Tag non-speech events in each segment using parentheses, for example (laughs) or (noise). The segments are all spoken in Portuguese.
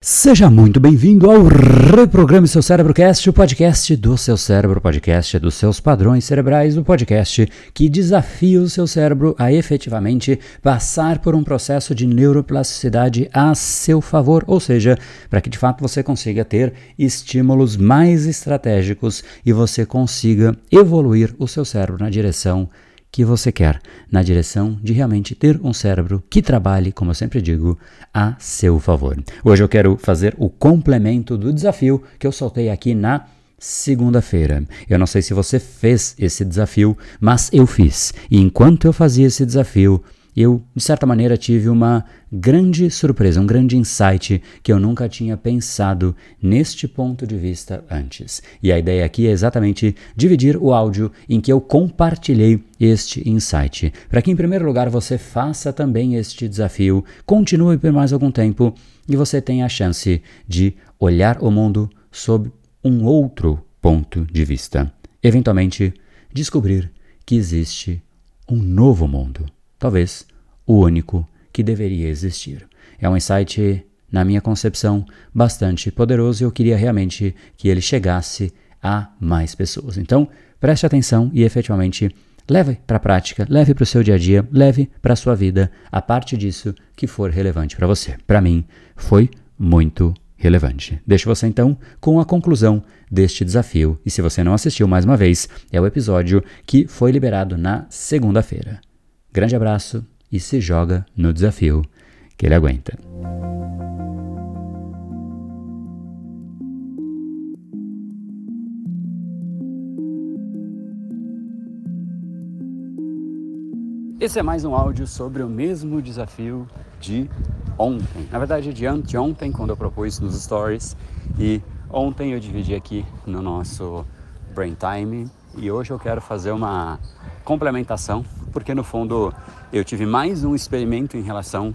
Seja muito bem-vindo ao Reprograme Seu Cérebro Cast, o podcast do seu cérebro, o podcast dos seus padrões cerebrais, o podcast que desafia o seu cérebro a efetivamente passar por um processo de neuroplasticidade a seu favor, ou seja, para que de fato você consiga ter estímulos mais estratégicos e você consiga evoluir o seu cérebro na direção que você quer, na direção de realmente ter um cérebro que trabalhe, como eu sempre digo, a seu favor. Hoje eu quero fazer o complemento do desafio que eu soltei aqui na segunda-feira. Eu não sei se você fez esse desafio, mas eu fiz. E enquanto eu fazia esse desafio, eu, de certa maneira, tive uma grande surpresa, um grande insight que eu nunca tinha pensado neste ponto de vista antes. E a ideia aqui é exatamente dividir o áudio em que eu compartilhei este insight, para que, em primeiro lugar, você faça também este desafio, continue por mais algum tempo e você tenha a chance de olhar o mundo sob um outro ponto de vista. Eventualmente, descobrir que existe um novo mundo talvez o único que deveria existir. É um insight, na minha concepção, bastante poderoso e eu queria realmente que ele chegasse a mais pessoas. Então, preste atenção e efetivamente leve para a prática, leve para o seu dia a dia, leve para a sua vida a parte disso que for relevante para você. Para mim, foi muito relevante. Deixo você então com a conclusão deste desafio e se você não assistiu mais uma vez, é o episódio que foi liberado na segunda-feira. Grande abraço e se joga no desafio que ele aguenta. Esse é mais um áudio sobre o mesmo desafio de ontem. Na verdade, de anteontem, quando eu propus nos stories. E ontem eu dividi aqui no nosso Brain Time. E hoje eu quero fazer uma complementação porque no fundo eu tive mais um experimento em relação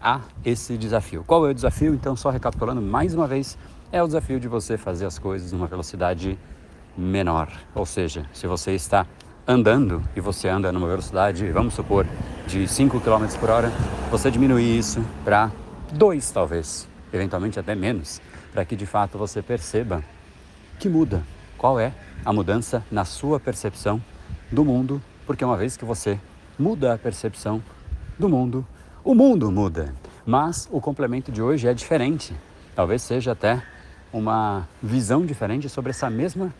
a esse desafio. Qual é o desafio? Então, só recapitulando mais uma vez, é o desafio de você fazer as coisas numa velocidade menor. Ou seja, se você está andando e você anda numa velocidade, vamos supor, de 5 km por hora, você diminuir isso para 2 talvez, eventualmente até menos, para que de fato você perceba que muda. Qual é a mudança na sua percepção do mundo porque uma vez que você muda a percepção do mundo, o mundo muda. Mas o complemento de hoje é diferente. Talvez seja até uma visão diferente sobre essa mesma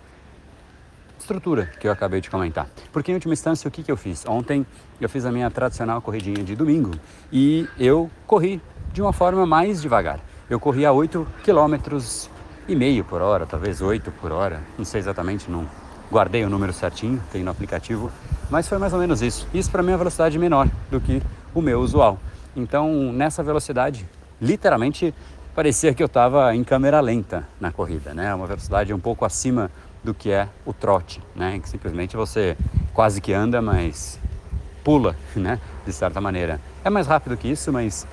estrutura que eu acabei de comentar. Porque em última instância, o que, que eu fiz? Ontem eu fiz a minha tradicional corridinha de domingo e eu corri de uma forma mais devagar. Eu corri a 8 km e meio por hora, talvez 8 por hora, não sei exatamente, não guardei o número certinho, tem no aplicativo, mas foi mais ou menos isso. Isso para mim é uma velocidade menor do que o meu usual. Então, nessa velocidade, literalmente parecia que eu estava em câmera lenta na corrida, né? Uma velocidade um pouco acima do que é o trote, né? Que simplesmente você quase que anda, mas pula, (laughs) né? De certa maneira. É mais rápido que isso, mas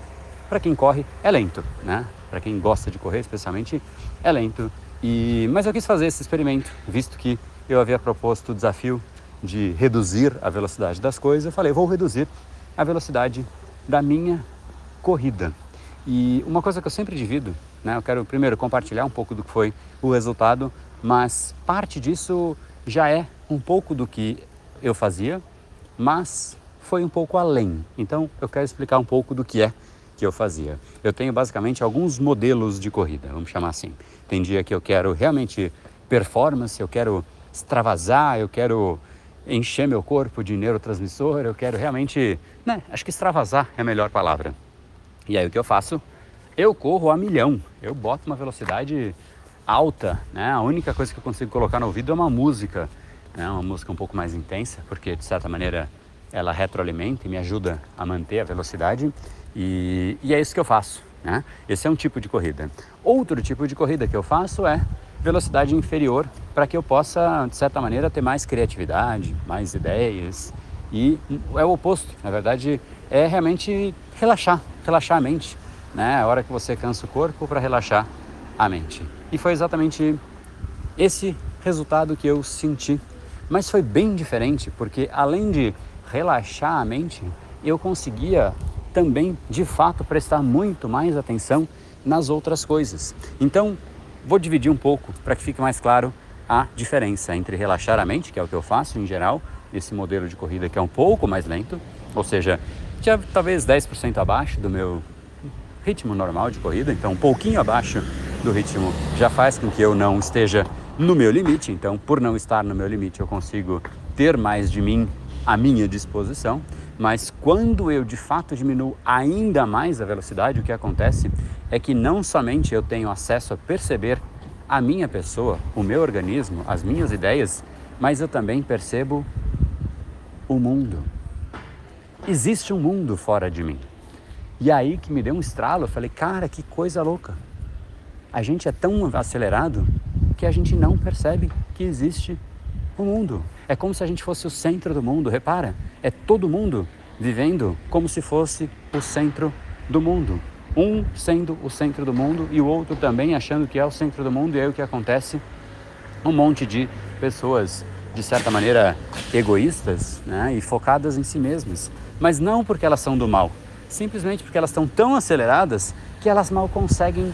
para quem corre é lento, né? Para quem gosta de correr, especialmente, é lento. E mas eu quis fazer esse experimento, visto que eu havia proposto o desafio de reduzir a velocidade das coisas, eu falei, vou reduzir a velocidade da minha corrida. E uma coisa que eu sempre divido, né, eu quero primeiro compartilhar um pouco do que foi o resultado, mas parte disso já é um pouco do que eu fazia, mas foi um pouco além. Então eu quero explicar um pouco do que é que eu fazia. Eu tenho basicamente alguns modelos de corrida, vamos chamar assim. Tem dia que eu quero realmente performance, eu quero extravasar, eu quero encher meu corpo de neurotransmissor, eu quero realmente, né, acho que extravasar é a melhor palavra. E aí o que eu faço? Eu corro a milhão, eu boto uma velocidade alta, né? A única coisa que eu consigo colocar no ouvido é uma música, né? Uma música um pouco mais intensa, porque de certa maneira ela retroalimenta e me ajuda a manter a velocidade e, e é isso que eu faço, né? Esse é um tipo de corrida. Outro tipo de corrida que eu faço é velocidade inferior para que eu possa, de certa maneira, ter mais criatividade, mais ideias. E é o oposto, na verdade, é realmente relaxar, relaxar a mente. Né? A hora que você cansa o corpo para relaxar a mente. E foi exatamente esse resultado que eu senti. Mas foi bem diferente, porque além de relaxar a mente, eu conseguia também, de fato, prestar muito mais atenção nas outras coisas. Então, vou dividir um pouco para que fique mais claro a diferença entre relaxar a mente, que é o que eu faço em geral, esse modelo de corrida que é um pouco mais lento, ou seja, já talvez 10% abaixo do meu ritmo normal de corrida, então um pouquinho abaixo do ritmo já faz com que eu não esteja no meu limite, então por não estar no meu limite eu consigo ter mais de mim à minha disposição, mas quando eu de fato diminuo ainda mais a velocidade, o que acontece é que não somente eu tenho acesso a perceber a minha pessoa, o meu organismo, as minhas ideias, mas eu também percebo o mundo. Existe um mundo fora de mim. E aí que me deu um estralo, eu falei, cara, que coisa louca. A gente é tão acelerado que a gente não percebe que existe o mundo. É como se a gente fosse o centro do mundo, repara? É todo mundo vivendo como se fosse o centro do mundo. Um sendo o centro do mundo e o outro também achando que é o centro do mundo, e aí o que acontece? Um monte de pessoas, de certa maneira, egoístas né? e focadas em si mesmas. Mas não porque elas são do mal, simplesmente porque elas estão tão aceleradas que elas mal conseguem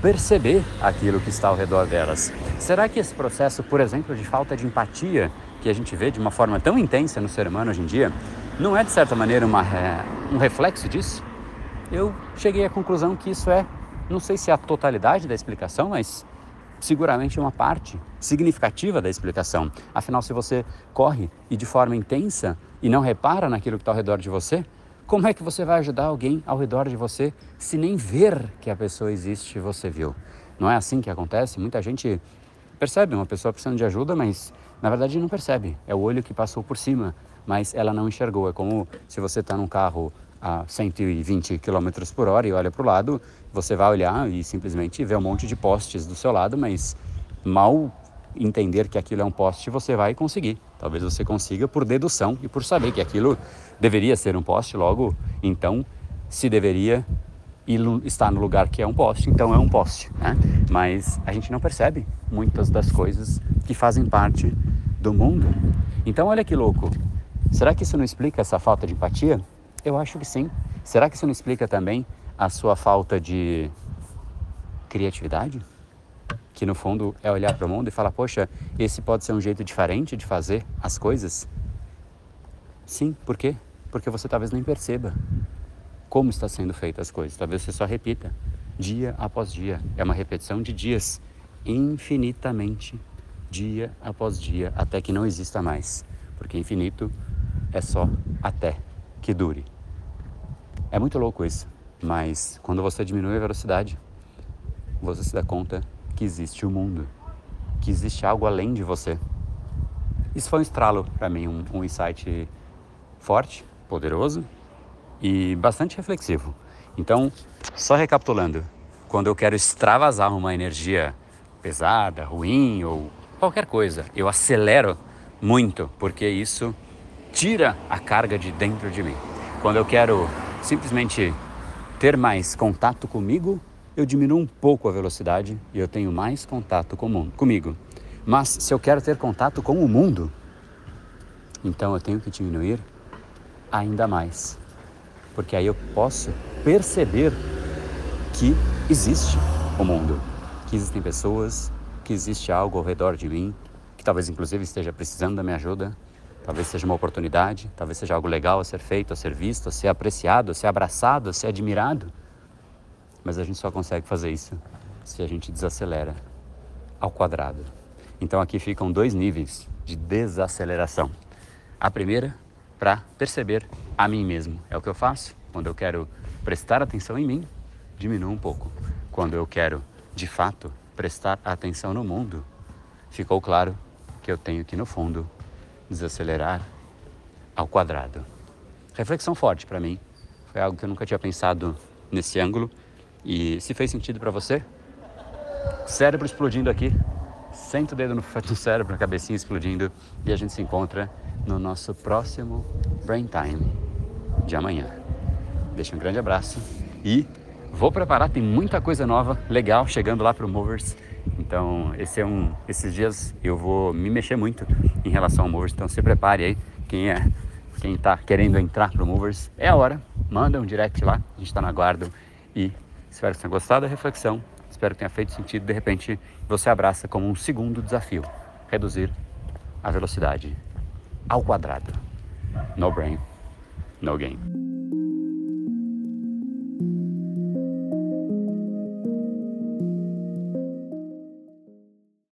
perceber aquilo que está ao redor delas. Será que esse processo, por exemplo, de falta de empatia que a gente vê de uma forma tão intensa no ser humano hoje em dia, não é de certa maneira uma, é, um reflexo disso? Eu cheguei à conclusão que isso é, não sei se é a totalidade da explicação, mas seguramente uma parte significativa da explicação. Afinal, se você corre e de forma intensa e não repara naquilo que está ao redor de você, como é que você vai ajudar alguém ao redor de você se nem ver que a pessoa existe você viu? Não é assim que acontece? Muita gente percebe uma pessoa precisando de ajuda, mas na verdade não percebe. É o olho que passou por cima, mas ela não enxergou. É como se você está num carro a 120 km por hora e olha para o lado, você vai olhar e simplesmente vê um monte de postes do seu lado, mas mal entender que aquilo é um poste, você vai conseguir. Talvez você consiga por dedução e por saber que aquilo deveria ser um poste, logo, então, se deveria estar no lugar que é um poste, então é um poste. Né? Mas a gente não percebe muitas das coisas que fazem parte do mundo. Então, olha que louco. Será que isso não explica essa falta de empatia? Eu acho que sim. Será que isso não explica também a sua falta de criatividade? Que no fundo é olhar para o mundo e falar: poxa, esse pode ser um jeito diferente de fazer as coisas? Sim, por quê? Porque você talvez nem perceba como está sendo feitas as coisas. Talvez você só repita dia após dia. É uma repetição de dias infinitamente, dia após dia, até que não exista mais. Porque infinito é só até que dure. É muito louco isso, mas quando você diminui a velocidade, você se dá conta que existe o mundo, que existe algo além de você. Isso foi um estralo para mim, um, um insight forte, poderoso e bastante reflexivo. Então, só recapitulando, quando eu quero extravasar uma energia pesada, ruim ou qualquer coisa, eu acelero muito, porque isso tira a carga de dentro de mim. Quando eu quero simplesmente ter mais contato comigo, eu diminuo um pouco a velocidade e eu tenho mais contato com mundo, comigo. Mas se eu quero ter contato com o mundo, então eu tenho que diminuir ainda mais. Porque aí eu posso perceber que existe o mundo, que existem pessoas, que existe algo ao redor de mim, que talvez inclusive esteja precisando da minha ajuda, talvez seja uma oportunidade, talvez seja algo legal a ser feito, a ser visto, a ser apreciado, a ser abraçado, a ser admirado. Mas a gente só consegue fazer isso se a gente desacelera ao quadrado. Então aqui ficam dois níveis de desaceleração. A primeira, para perceber a mim mesmo. É o que eu faço quando eu quero prestar atenção em mim, diminuo um pouco. Quando eu quero, de fato, prestar atenção no mundo, ficou claro que eu tenho que, no fundo, desacelerar ao quadrado. Reflexão forte para mim. Foi algo que eu nunca tinha pensado nesse ângulo e se fez sentido para você, cérebro explodindo aqui, senta o dedo no, no cérebro, a cabecinha explodindo. E a gente se encontra no nosso próximo Brain Time de amanhã. Deixa um grande abraço e vou preparar, tem muita coisa nova, legal chegando lá para o Movers. Então, esse é um, esses dias eu vou me mexer muito em relação ao Movers, então se prepare aí, quem é, quem está querendo entrar para o Movers, é a hora, manda um direct lá, a gente está na guarda e Espero que tenha gostado da reflexão. Espero que tenha feito sentido. De repente, você abraça como um segundo desafio: reduzir a velocidade ao quadrado. No brain, no game.